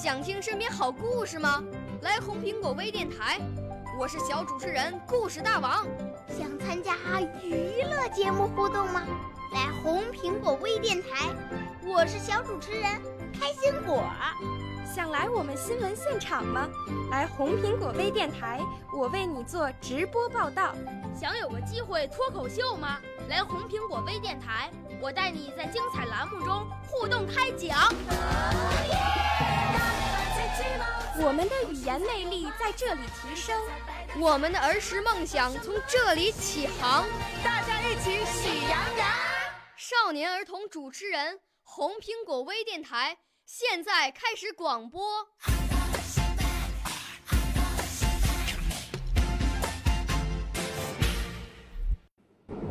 想听身边好故事吗？来红苹果微电台，我是小主持人故事大王。想参加娱乐节目互动吗？来红苹果微电台，我是小主持人开心果。想来我们新闻现场吗？来红苹果微电台，我为你做直播报道。想有个机会脱口秀吗？来红苹果微电台，我带你在精彩栏目中互动开讲。我们的语言魅力在这里提升，我们的儿时梦想从这里起航。大家一起喜羊羊。少年儿童主持人，红苹果微电台现在开始广播。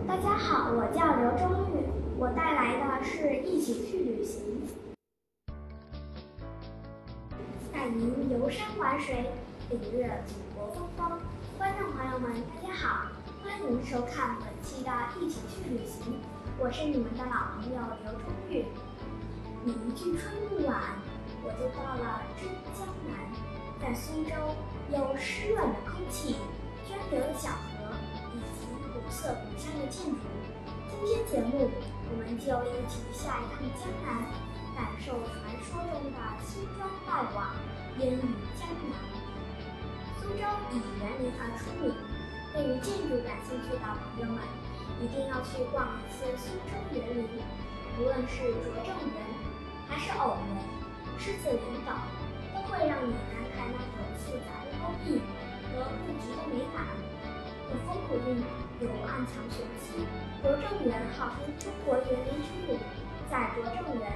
大家好，我叫刘忠玉，我带来的是一起去旅行。带您游山玩水，领略祖国风光。观众朋友们，大家好，欢迎收看本期的《一起去旅行》，我是你们的老朋友刘忠玉。你一句春不晚，我就到了真江南。在苏州，有湿润的空气、涓流的小河以及古色古香的建筑。今天节目，我们就一起下一趟江南，感受传说中的青砖黛瓦。烟雨江南，苏州以园林而出名。对于建筑感兴趣的朋友们，一定要去逛一次苏州园林。无论是拙政园，还是偶然、狮子林等，都会让你感慨那种复杂的工艺和布局的美感。有风古韵，有暗藏玄机。拙政园号称中国园林之母，在拙政园，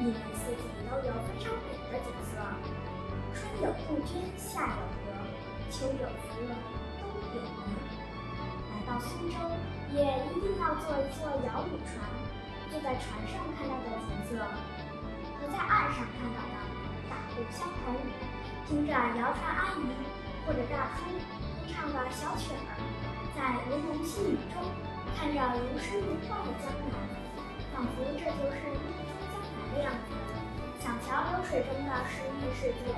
一年四季都有非常美的景色。春有杜鹃，夏有荷，秋有芙蓉，冬有梅。来到苏州，也一定要坐一坐摇橹船，坐在船上看到的景色，和在岸上看到的大不相同。听着谣传阿姨或者大叔哼唱的小曲儿，在梧桐细雨中看着如诗如画的江南，仿佛这就是梦中江南的样子。小桥流水中的诗意世界，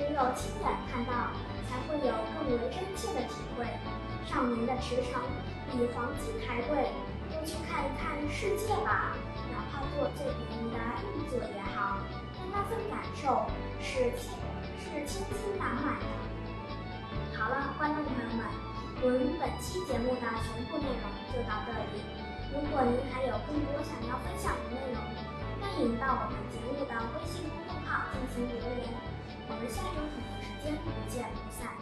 只有亲眼看到，才会有更为真切的体会。少年的驰骋比黄金还贵，多去看一看世界吧。哪怕坐最便宜的硬座也好，但那份感受是千是千金难买的。好了，观众朋友们，我们本期节目的全部内容就到这里。如果您还有更多想要分享的内容，欢迎到我们节目的微信公众号进行留言，我们下周同一时间不见不散。